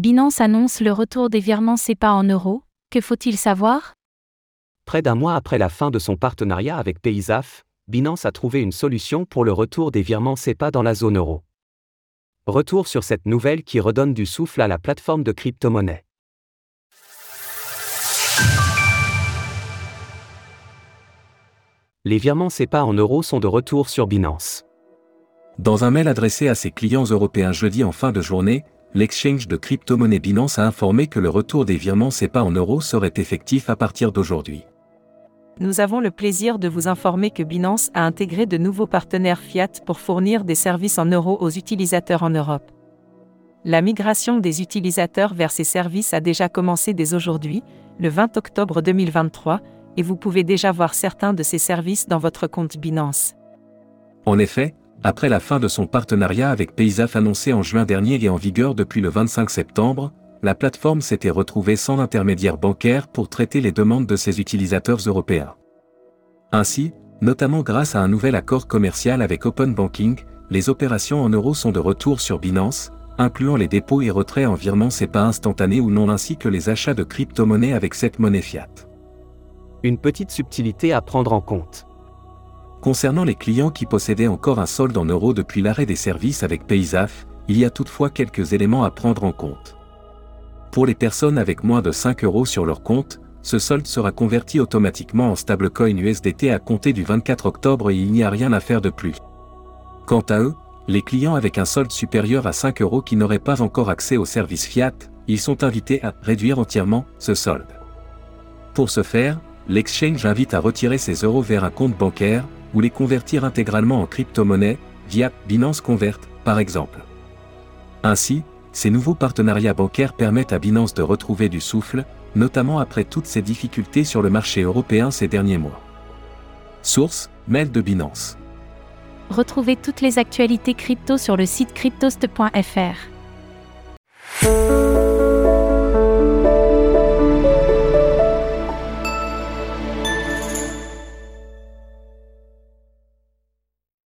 Binance annonce le retour des virements SEPA en euros. Que faut-il savoir? Près d'un mois après la fin de son partenariat avec Paysaf, Binance a trouvé une solution pour le retour des virements SEPA dans la zone euro. Retour sur cette nouvelle qui redonne du souffle à la plateforme de crypto-monnaie. Les virements SEPA en euros sont de retour sur Binance. Dans un mail adressé à ses clients européens jeudi en fin de journée, l'exchange de crypto-monnaie Binance a informé que le retour des virements SEPA en euros serait effectif à partir d'aujourd'hui. Nous avons le plaisir de vous informer que Binance a intégré de nouveaux partenaires Fiat pour fournir des services en euros aux utilisateurs en Europe. La migration des utilisateurs vers ces services a déjà commencé dès aujourd'hui, le 20 octobre 2023, et vous pouvez déjà voir certains de ces services dans votre compte Binance. En effet, après la fin de son partenariat avec Paysaf annoncé en juin dernier et en vigueur depuis le 25 septembre, la plateforme s'était retrouvée sans intermédiaire bancaire pour traiter les demandes de ses utilisateurs européens. Ainsi, notamment grâce à un nouvel accord commercial avec Open Banking, les opérations en euros sont de retour sur Binance, incluant les dépôts et retraits en virement SEPA instantané ou non ainsi que les achats de crypto-monnaies avec cette monnaie fiat. Une petite subtilité à prendre en compte. Concernant les clients qui possédaient encore un solde en euros depuis l'arrêt des services avec Paysaf, il y a toutefois quelques éléments à prendre en compte. Pour les personnes avec moins de 5 euros sur leur compte, ce solde sera converti automatiquement en stablecoin USDT à compter du 24 octobre et il n'y a rien à faire de plus. Quant à eux, les clients avec un solde supérieur à 5 euros qui n'auraient pas encore accès au service Fiat, ils sont invités à réduire entièrement ce solde. Pour ce faire, l'exchange invite à retirer ces euros vers un compte bancaire, ou les convertir intégralement en crypto-monnaie, via Binance Convert, par exemple. Ainsi, ces nouveaux partenariats bancaires permettent à Binance de retrouver du souffle, notamment après toutes ces difficultés sur le marché européen ces derniers mois. Source, mail de Binance. Retrouvez toutes les actualités crypto sur le site cryptost.fr.